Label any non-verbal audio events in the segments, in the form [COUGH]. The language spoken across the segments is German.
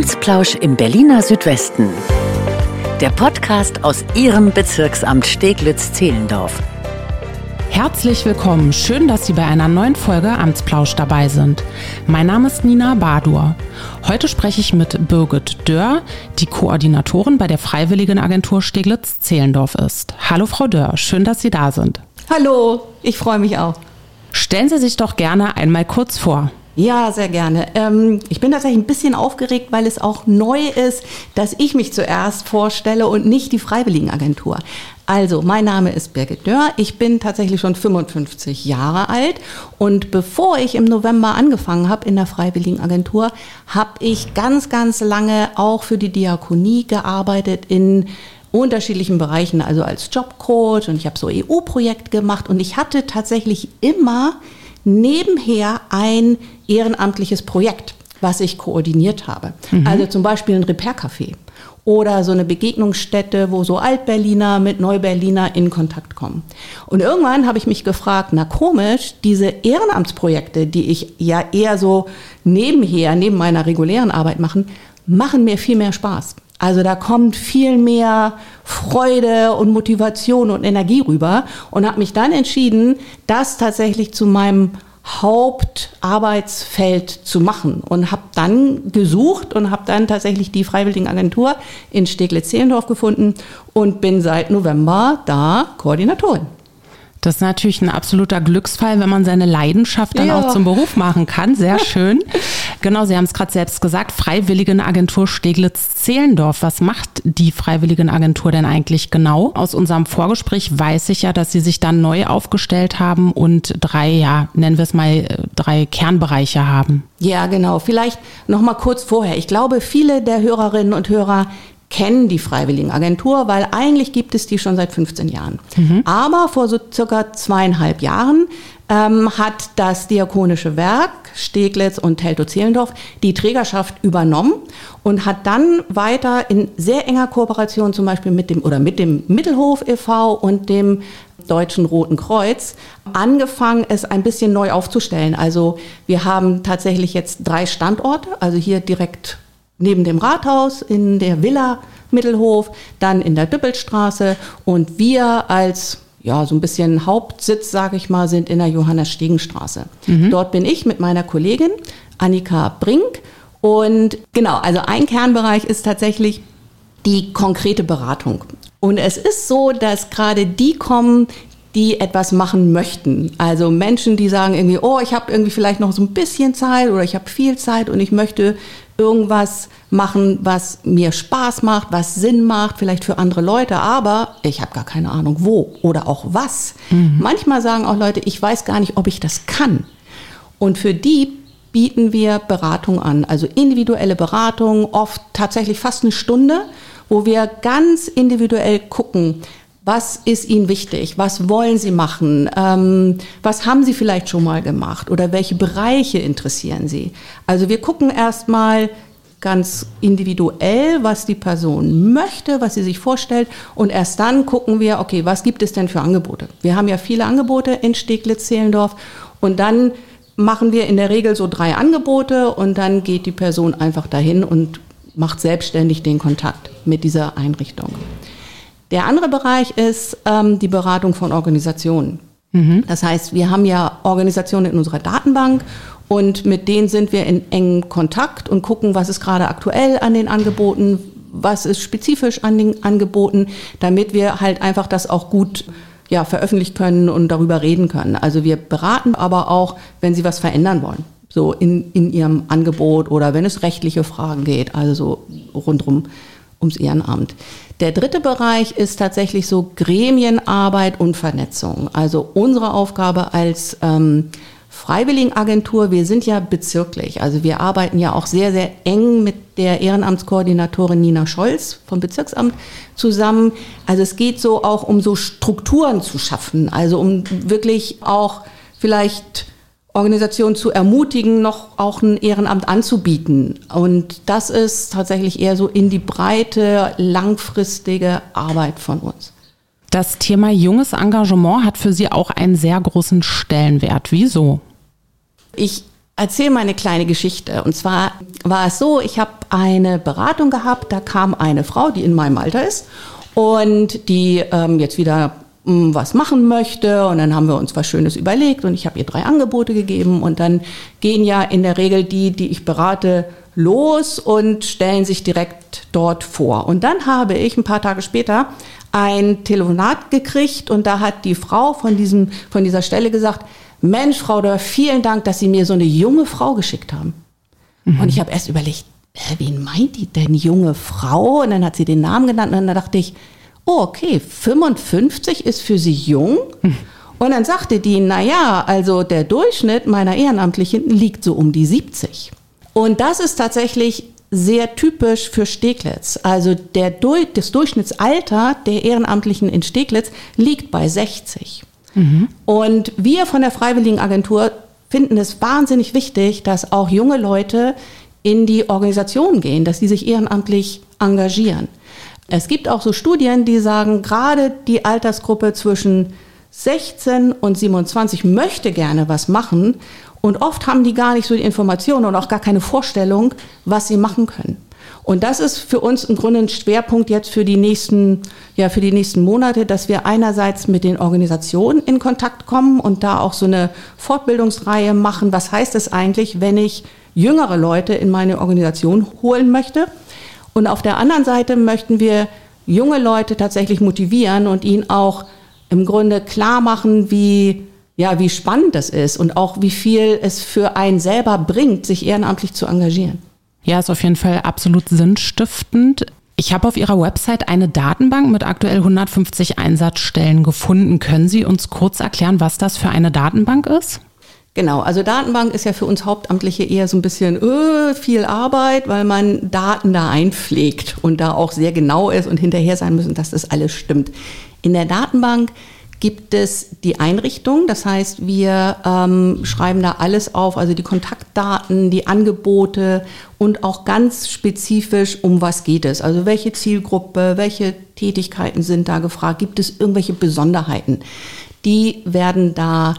Amtsplausch im Berliner Südwesten. Der Podcast aus Ihrem Bezirksamt Steglitz-Zehlendorf. Herzlich willkommen. Schön, dass Sie bei einer neuen Folge Amtsplausch dabei sind. Mein Name ist Nina Badur. Heute spreche ich mit Birgit Dörr, die Koordinatorin bei der Freiwilligenagentur Steglitz-Zehlendorf ist. Hallo Frau Dörr, schön, dass Sie da sind. Hallo, ich freue mich auch. Stellen Sie sich doch gerne einmal kurz vor. Ja, sehr gerne. Ähm, ich bin tatsächlich ein bisschen aufgeregt, weil es auch neu ist, dass ich mich zuerst vorstelle und nicht die Freiwilligenagentur. Also, mein Name ist Birgit Dörr. Ich bin tatsächlich schon 55 Jahre alt. Und bevor ich im November angefangen habe in der Freiwilligenagentur, habe ich ganz, ganz lange auch für die Diakonie gearbeitet in unterschiedlichen Bereichen, also als Jobcoach und ich habe so EU-Projekt gemacht und ich hatte tatsächlich immer nebenher ein ehrenamtliches Projekt, was ich koordiniert habe. Mhm. Also zum Beispiel ein Repair-Café oder so eine Begegnungsstätte, wo so Altberliner mit Neuberliner in Kontakt kommen. Und irgendwann habe ich mich gefragt, na komisch, diese Ehrenamtsprojekte, die ich ja eher so nebenher, neben meiner regulären Arbeit machen, machen mir viel mehr Spaß. Also da kommt viel mehr Freude und Motivation und Energie rüber und habe mich dann entschieden, das tatsächlich zu meinem Hauptarbeitsfeld zu machen und habe dann gesucht und habe dann tatsächlich die Freiwilligenagentur in Steglitz-Zehlendorf gefunden und bin seit November da Koordinatorin. Das ist natürlich ein absoluter Glücksfall, wenn man seine Leidenschaft dann ja. auch zum Beruf machen kann. Sehr [LAUGHS] schön. genau, Sie haben es gerade selbst gesagt, Freiwilligenagentur Steglitz-Zehlendorf. Was macht die Freiwilligenagentur denn eigentlich genau? Aus unserem Vorgespräch weiß ich ja, dass Sie sich dann neu aufgestellt haben und drei, ja, nennen wir es mal, drei Kernbereiche haben. Ja, genau. Vielleicht noch mal kurz vorher. Ich glaube, viele der Hörerinnen und Hörer kennen die Freiwilligenagentur, weil eigentlich gibt es die schon seit 15 Jahren. Mhm. Aber vor so circa zweieinhalb Jahren ähm, hat das Diakonische Werk Steglitz und Teltow-Zehlendorf die Trägerschaft übernommen und hat dann weiter in sehr enger Kooperation zum Beispiel mit dem oder mit dem Mittelhof e.V. und dem Deutschen Roten Kreuz angefangen, es ein bisschen neu aufzustellen. Also wir haben tatsächlich jetzt drei Standorte, also hier direkt neben dem Rathaus in der Villa Mittelhof, dann in der Düppelstraße und wir als ja, so ein bisschen Hauptsitz, sage ich mal, sind in der Johannes-Stegen-Straße. Mhm. Dort bin ich mit meiner Kollegin Annika Brink. Und genau, also ein Kernbereich ist tatsächlich die konkrete Beratung. Und es ist so, dass gerade die kommen, die etwas machen möchten. Also Menschen, die sagen irgendwie, oh, ich habe irgendwie vielleicht noch so ein bisschen Zeit oder ich habe viel Zeit und ich möchte irgendwas machen, was mir Spaß macht, was Sinn macht, vielleicht für andere Leute, aber ich habe gar keine Ahnung wo oder auch was. Mhm. Manchmal sagen auch Leute, ich weiß gar nicht, ob ich das kann. Und für die bieten wir Beratung an, also individuelle Beratung, oft tatsächlich fast eine Stunde, wo wir ganz individuell gucken, was ist Ihnen wichtig? Was wollen Sie machen? Ähm, was haben Sie vielleicht schon mal gemacht? Oder welche Bereiche interessieren Sie? Also wir gucken erstmal ganz individuell, was die Person möchte, was sie sich vorstellt. Und erst dann gucken wir, okay, was gibt es denn für Angebote? Wir haben ja viele Angebote in Steglitz-Zehlendorf. Und dann machen wir in der Regel so drei Angebote und dann geht die Person einfach dahin und macht selbstständig den Kontakt mit dieser Einrichtung. Der andere Bereich ist ähm, die Beratung von Organisationen. Mhm. Das heißt, wir haben ja Organisationen in unserer Datenbank und mit denen sind wir in engem Kontakt und gucken, was ist gerade aktuell an den Angeboten, was ist spezifisch an den Angeboten, damit wir halt einfach das auch gut ja, veröffentlichen können und darüber reden können. Also wir beraten aber auch, wenn Sie was verändern wollen, so in, in Ihrem Angebot oder wenn es rechtliche Fragen geht, also so rundrum ums Ehrenamt. Der dritte Bereich ist tatsächlich so Gremienarbeit und Vernetzung. Also unsere Aufgabe als ähm, Freiwilligenagentur, wir sind ja bezirklich, also wir arbeiten ja auch sehr, sehr eng mit der Ehrenamtskoordinatorin Nina Scholz vom Bezirksamt zusammen. Also es geht so auch um so Strukturen zu schaffen, also um wirklich auch vielleicht Organisationen zu ermutigen, noch auch ein Ehrenamt anzubieten. Und das ist tatsächlich eher so in die breite, langfristige Arbeit von uns. Das Thema junges Engagement hat für Sie auch einen sehr großen Stellenwert. Wieso? Ich erzähle mal eine kleine Geschichte. Und zwar war es so, ich habe eine Beratung gehabt, da kam eine Frau, die in meinem Alter ist und die ähm, jetzt wieder was machen möchte und dann haben wir uns was Schönes überlegt und ich habe ihr drei Angebote gegeben und dann gehen ja in der Regel die, die ich berate, los und stellen sich direkt dort vor. Und dann habe ich ein paar Tage später ein Telefonat gekriegt und da hat die Frau von, diesem, von dieser Stelle gesagt, Mensch, Frau Dörr, vielen Dank, dass Sie mir so eine junge Frau geschickt haben. Mhm. Und ich habe erst überlegt, äh, wen meint die denn, junge Frau? Und dann hat sie den Namen genannt und dann dachte ich, oh, okay, 55 ist für Sie jung. Mhm. Und dann sagte die, na ja, also der Durchschnitt meiner Ehrenamtlichen liegt so um die 70. Und das ist tatsächlich sehr typisch für Steglitz. Also der, das Durchschnittsalter der Ehrenamtlichen in Steglitz liegt bei 60. Mhm. Und wir von der Freiwilligenagentur finden es wahnsinnig wichtig, dass auch junge Leute in die Organisation gehen, dass sie sich ehrenamtlich engagieren. Es gibt auch so Studien, die sagen, gerade die Altersgruppe zwischen 16 und 27 möchte gerne was machen und oft haben die gar nicht so die Informationen und auch gar keine Vorstellung, was sie machen können. Und das ist für uns im Grunde ein Schwerpunkt jetzt für die nächsten, ja, für die nächsten Monate, dass wir einerseits mit den Organisationen in Kontakt kommen und da auch so eine Fortbildungsreihe machen. Was heißt es eigentlich, wenn ich jüngere Leute in meine Organisation holen möchte? Und auf der anderen Seite möchten wir junge Leute tatsächlich motivieren und ihnen auch im Grunde klar machen, wie ja, wie spannend das ist und auch wie viel es für einen selber bringt, sich ehrenamtlich zu engagieren. Ja, ist auf jeden Fall absolut sinnstiftend. Ich habe auf Ihrer Website eine Datenbank mit aktuell 150 Einsatzstellen gefunden. Können Sie uns kurz erklären, was das für eine Datenbank ist? Genau, also Datenbank ist ja für uns Hauptamtliche eher so ein bisschen öh, viel Arbeit, weil man Daten da einpflegt und da auch sehr genau ist und hinterher sein müssen, dass das alles stimmt. In der Datenbank gibt es die Einrichtung. Das heißt, wir ähm, schreiben da alles auf, also die Kontaktdaten, die Angebote und auch ganz spezifisch, um was geht es. Also welche Zielgruppe, welche Tätigkeiten sind da gefragt, gibt es irgendwelche Besonderheiten. Die werden da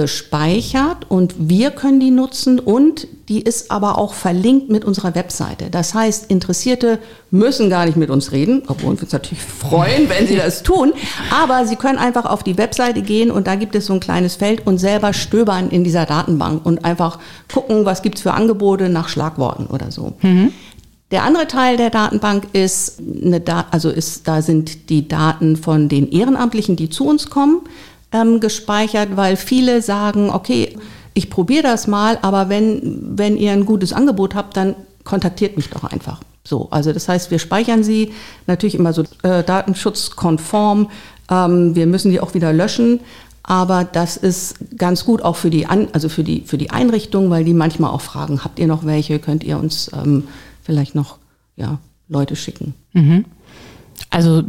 gespeichert und wir können die nutzen und die ist aber auch verlinkt mit unserer Webseite. Das heißt, Interessierte müssen gar nicht mit uns reden, obwohl wir uns natürlich [LAUGHS] freuen, wenn sie das tun, aber sie können einfach auf die Webseite gehen und da gibt es so ein kleines Feld und selber stöbern in dieser Datenbank und einfach gucken, was gibt es für Angebote nach Schlagworten oder so. Mhm. Der andere Teil der Datenbank ist eine da also ist, da sind die Daten von den Ehrenamtlichen, die zu uns kommen ähm, gespeichert, weil viele sagen, okay, ich probiere das mal, aber wenn, wenn ihr ein gutes Angebot habt, dann kontaktiert mich doch einfach. So, also das heißt, wir speichern sie natürlich immer so äh, datenschutzkonform. Ähm, wir müssen die auch wieder löschen. Aber das ist ganz gut auch für die, An also für die, für die Einrichtung, weil die manchmal auch fragen, habt ihr noch welche? Könnt ihr uns ähm, vielleicht noch ja, Leute schicken? Mhm. Also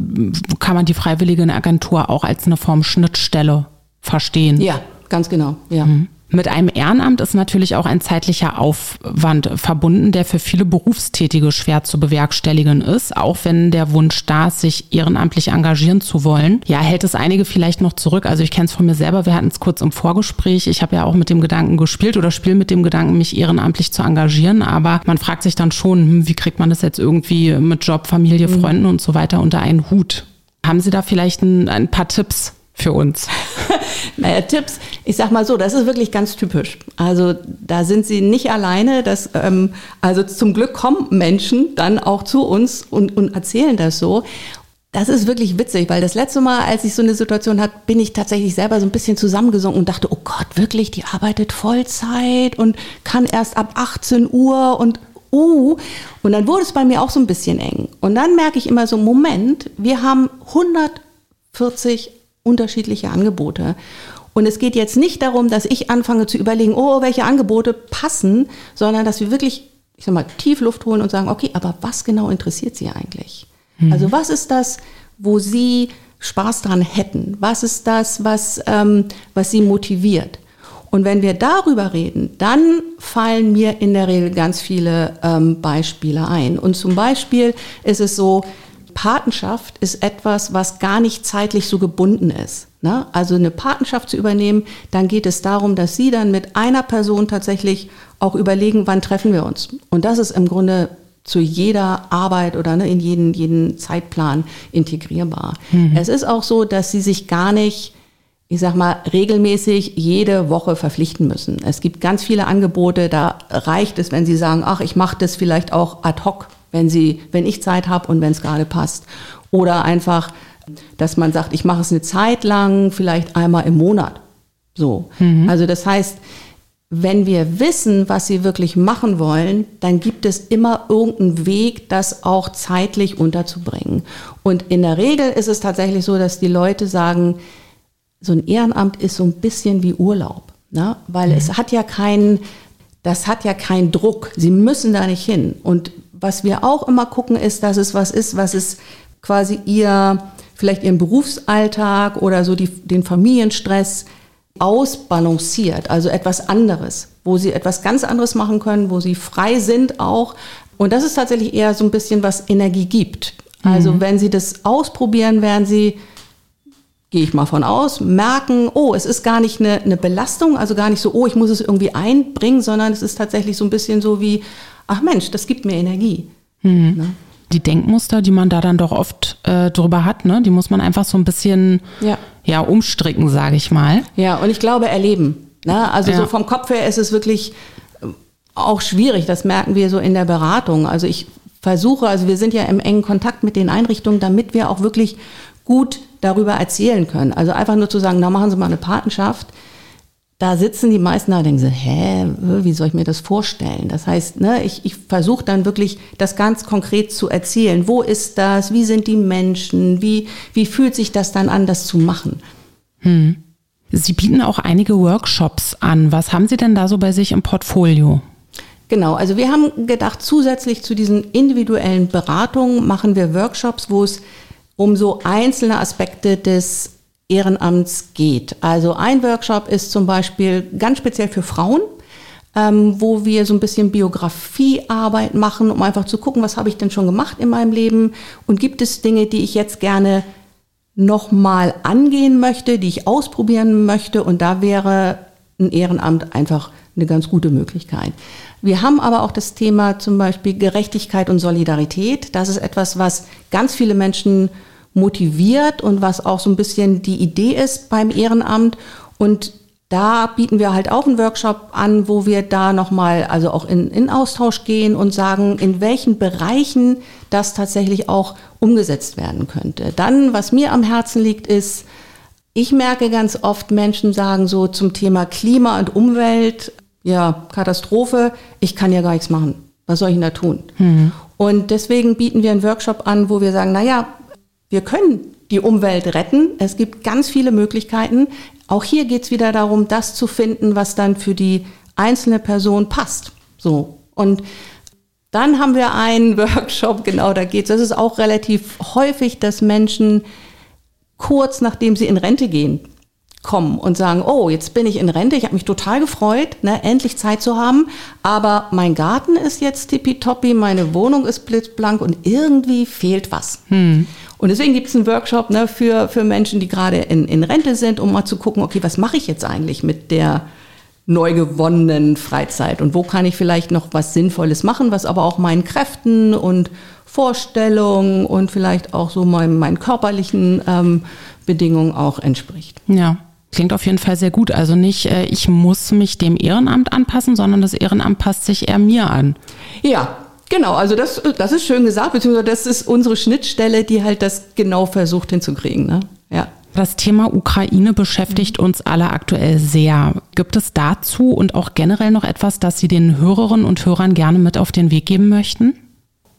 kann man die freiwillige Agentur auch als eine Form Schnittstelle verstehen? Ja, ganz genau. Ja. Mhm. Mit einem Ehrenamt ist natürlich auch ein zeitlicher Aufwand verbunden, der für viele Berufstätige schwer zu bewerkstelligen ist, auch wenn der Wunsch da ist, sich ehrenamtlich engagieren zu wollen. Ja, hält es einige vielleicht noch zurück. Also ich kenne es von mir selber, wir hatten es kurz im Vorgespräch. Ich habe ja auch mit dem Gedanken gespielt oder spiele mit dem Gedanken, mich ehrenamtlich zu engagieren. Aber man fragt sich dann schon, hm, wie kriegt man das jetzt irgendwie mit Job, Familie, mhm. Freunden und so weiter unter einen Hut? Haben Sie da vielleicht ein, ein paar Tipps? Für uns? [LAUGHS] naja, Tipps, ich sag mal so, das ist wirklich ganz typisch. Also da sind sie nicht alleine. Das, ähm, also zum Glück kommen Menschen dann auch zu uns und, und erzählen das so. Das ist wirklich witzig, weil das letzte Mal, als ich so eine Situation hatte, bin ich tatsächlich selber so ein bisschen zusammengesunken und dachte, oh Gott, wirklich, die arbeitet Vollzeit und kann erst ab 18 Uhr und uh, und dann wurde es bei mir auch so ein bisschen eng. Und dann merke ich immer so, Moment, wir haben 140 unterschiedliche Angebote. Und es geht jetzt nicht darum, dass ich anfange zu überlegen, oh, welche Angebote passen, sondern dass wir wirklich, ich sag mal, tief Luft holen und sagen, okay, aber was genau interessiert Sie eigentlich? Mhm. Also was ist das, wo Sie Spaß dran hätten? Was ist das, was, ähm, was Sie motiviert? Und wenn wir darüber reden, dann fallen mir in der Regel ganz viele ähm, Beispiele ein. Und zum Beispiel ist es so, Patenschaft ist etwas, was gar nicht zeitlich so gebunden ist. Ne? Also eine Patenschaft zu übernehmen, dann geht es darum, dass Sie dann mit einer Person tatsächlich auch überlegen, wann treffen wir uns. Und das ist im Grunde zu jeder Arbeit oder ne, in jeden, jeden Zeitplan integrierbar. Mhm. Es ist auch so, dass Sie sich gar nicht ich sag mal, regelmäßig jede Woche verpflichten müssen. Es gibt ganz viele Angebote, da reicht es, wenn Sie sagen, ach, ich mache das vielleicht auch ad hoc, wenn Sie, wenn ich Zeit habe und wenn es gerade passt. Oder einfach, dass man sagt, ich mache es eine Zeit lang, vielleicht einmal im Monat. So. Mhm. Also das heißt, wenn wir wissen, was sie wirklich machen wollen, dann gibt es immer irgendeinen Weg, das auch zeitlich unterzubringen. Und in der Regel ist es tatsächlich so, dass die Leute sagen, so ein Ehrenamt ist so ein bisschen wie Urlaub, ne? weil mhm. es hat ja keinen, das hat ja keinen Druck. Sie müssen da nicht hin. Und was wir auch immer gucken, ist, dass es was ist, was es quasi ihr, vielleicht ihren Berufsalltag oder so die, den Familienstress ausbalanciert, also etwas anderes, wo sie etwas ganz anderes machen können, wo sie frei sind auch. Und das ist tatsächlich eher so ein bisschen, was Energie gibt. Also mhm. wenn sie das ausprobieren, werden sie gehe ich mal von aus, merken, oh, es ist gar nicht eine, eine Belastung, also gar nicht so, oh, ich muss es irgendwie einbringen, sondern es ist tatsächlich so ein bisschen so wie, ach Mensch, das gibt mir Energie. Mhm. Ne? Die Denkmuster, die man da dann doch oft äh, drüber hat, ne, die muss man einfach so ein bisschen ja. Ja, umstricken, sage ich mal. Ja, und ich glaube, erleben. Ne? Also ja. so vom Kopf her ist es wirklich äh, auch schwierig, das merken wir so in der Beratung. Also ich versuche, also wir sind ja im engen Kontakt mit den Einrichtungen, damit wir auch wirklich gut darüber erzählen können. Also einfach nur zu sagen, na machen Sie mal eine Patenschaft. Da sitzen die meisten da und denken so, hä, wie soll ich mir das vorstellen? Das heißt, ne, ich, ich versuche dann wirklich, das ganz konkret zu erzählen. Wo ist das? Wie sind die Menschen? Wie, wie fühlt sich das dann an, das zu machen? Hm. Sie bieten auch einige Workshops an. Was haben Sie denn da so bei sich im Portfolio? Genau, also wir haben gedacht, zusätzlich zu diesen individuellen Beratungen machen wir Workshops, wo es um so einzelne Aspekte des Ehrenamts geht. Also ein Workshop ist zum Beispiel ganz speziell für Frauen, ähm, wo wir so ein bisschen Biografiearbeit machen, um einfach zu gucken, was habe ich denn schon gemacht in meinem Leben und gibt es Dinge, die ich jetzt gerne nochmal angehen möchte, die ich ausprobieren möchte und da wäre ein Ehrenamt einfach eine ganz gute Möglichkeit. Wir haben aber auch das Thema zum Beispiel Gerechtigkeit und Solidarität. Das ist etwas, was ganz viele Menschen motiviert und was auch so ein bisschen die Idee ist beim Ehrenamt. Und da bieten wir halt auch einen Workshop an, wo wir da nochmal, also auch in, in Austausch gehen und sagen, in welchen Bereichen das tatsächlich auch umgesetzt werden könnte. Dann, was mir am Herzen liegt, ist, ich merke ganz oft, Menschen sagen so zum Thema Klima und Umwelt, ja, Katastrophe, ich kann ja gar nichts machen. Was soll ich denn da tun? Mhm. Und deswegen bieten wir einen Workshop an, wo wir sagen, naja, wir können die Umwelt retten. Es gibt ganz viele Möglichkeiten. Auch hier geht es wieder darum, das zu finden, was dann für die einzelne Person passt. So. Und dann haben wir einen [LAUGHS] Workshop, genau da geht es. Das ist auch relativ häufig, dass Menschen kurz nachdem sie in Rente gehen, kommen und sagen, oh, jetzt bin ich in Rente, ich habe mich total gefreut, ne, endlich Zeit zu haben, aber mein Garten ist jetzt tippitoppi, meine Wohnung ist blitzblank und irgendwie fehlt was. Hm. Und deswegen gibt es einen Workshop ne, für, für Menschen, die gerade in, in Rente sind, um mal zu gucken, okay, was mache ich jetzt eigentlich mit der neu gewonnenen Freizeit und wo kann ich vielleicht noch was Sinnvolles machen, was aber auch meinen Kräften und Vorstellungen und vielleicht auch so meinen, meinen körperlichen ähm, Bedingungen auch entspricht. Ja. Klingt auf jeden Fall sehr gut. Also nicht, äh, ich muss mich dem Ehrenamt anpassen, sondern das Ehrenamt passt sich eher mir an. Ja, Genau, also das, das ist schön gesagt, beziehungsweise das ist unsere Schnittstelle, die halt das genau versucht hinzukriegen. Ne? Ja. Das Thema Ukraine beschäftigt uns alle aktuell sehr. Gibt es dazu und auch generell noch etwas, das Sie den Hörerinnen und Hörern gerne mit auf den Weg geben möchten?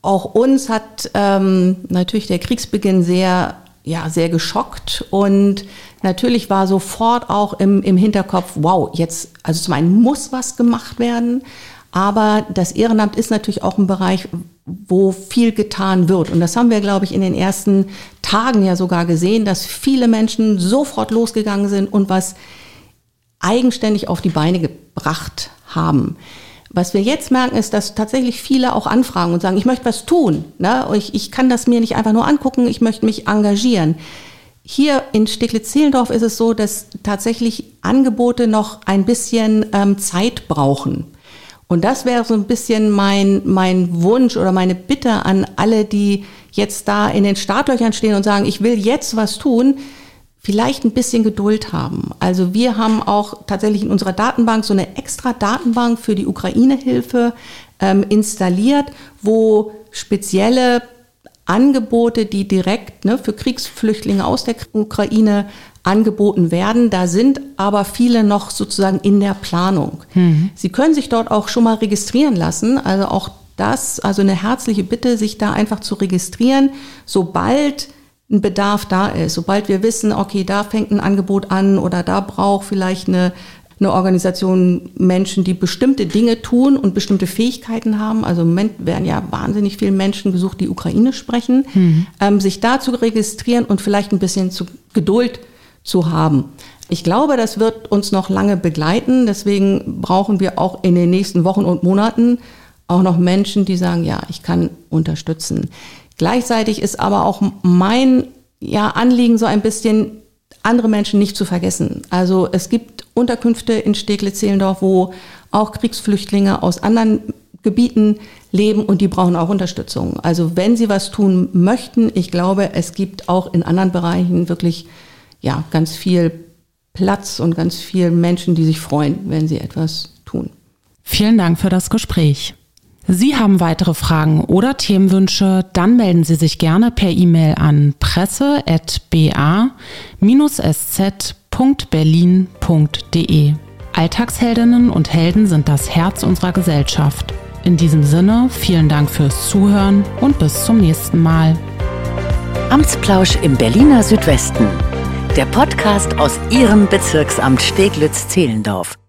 Auch uns hat ähm, natürlich der Kriegsbeginn sehr, ja, sehr geschockt und natürlich war sofort auch im, im Hinterkopf, wow, jetzt, also zum einen muss was gemacht werden, aber das Ehrenamt ist natürlich auch ein Bereich, wo viel getan wird. Und das haben wir, glaube ich, in den ersten Tagen ja sogar gesehen, dass viele Menschen sofort losgegangen sind und was eigenständig auf die Beine gebracht haben. Was wir jetzt merken, ist, dass tatsächlich viele auch anfragen und sagen, ich möchte was tun. Ne? Ich, ich kann das mir nicht einfach nur angucken, ich möchte mich engagieren. Hier in Steglitz-Zehlendorf ist es so, dass tatsächlich Angebote noch ein bisschen ähm, Zeit brauchen. Und das wäre so ein bisschen mein, mein Wunsch oder meine Bitte an alle, die jetzt da in den Startlöchern stehen und sagen, ich will jetzt was tun vielleicht ein bisschen Geduld haben. Also wir haben auch tatsächlich in unserer Datenbank so eine extra Datenbank für die Ukraine-Hilfe ähm, installiert, wo spezielle Angebote, die direkt ne, für Kriegsflüchtlinge aus der Ukraine angeboten werden. Da sind aber viele noch sozusagen in der Planung. Mhm. Sie können sich dort auch schon mal registrieren lassen. Also auch das, also eine herzliche Bitte, sich da einfach zu registrieren, sobald ein Bedarf da ist, sobald wir wissen, okay, da fängt ein Angebot an oder da braucht vielleicht eine, eine Organisation Menschen, die bestimmte Dinge tun und bestimmte Fähigkeiten haben. Also im Moment werden ja wahnsinnig viele Menschen gesucht, die Ukraine sprechen, mhm. ähm, sich da zu registrieren und vielleicht ein bisschen zu Geduld zu haben. Ich glaube, das wird uns noch lange begleiten. Deswegen brauchen wir auch in den nächsten Wochen und Monaten auch noch Menschen, die sagen, ja, ich kann unterstützen. Gleichzeitig ist aber auch mein ja, Anliegen so ein bisschen, andere Menschen nicht zu vergessen. Also es gibt Unterkünfte in Steglitz-Zehlendorf, wo auch Kriegsflüchtlinge aus anderen Gebieten leben und die brauchen auch Unterstützung. Also wenn sie was tun möchten, ich glaube, es gibt auch in anderen Bereichen wirklich ja ganz viel Platz und ganz viele Menschen, die sich freuen, wenn sie etwas tun. Vielen Dank für das Gespräch. Sie haben weitere Fragen oder Themenwünsche, dann melden Sie sich gerne per E-Mail an presse.ba-sz.berlin.de. Alltagsheldinnen und Helden sind das Herz unserer Gesellschaft. In diesem Sinne, vielen Dank fürs Zuhören und bis zum nächsten Mal. Amtsplausch im Berliner Südwesten. Der Podcast aus Ihrem Bezirksamt Steglitz-Zehlendorf.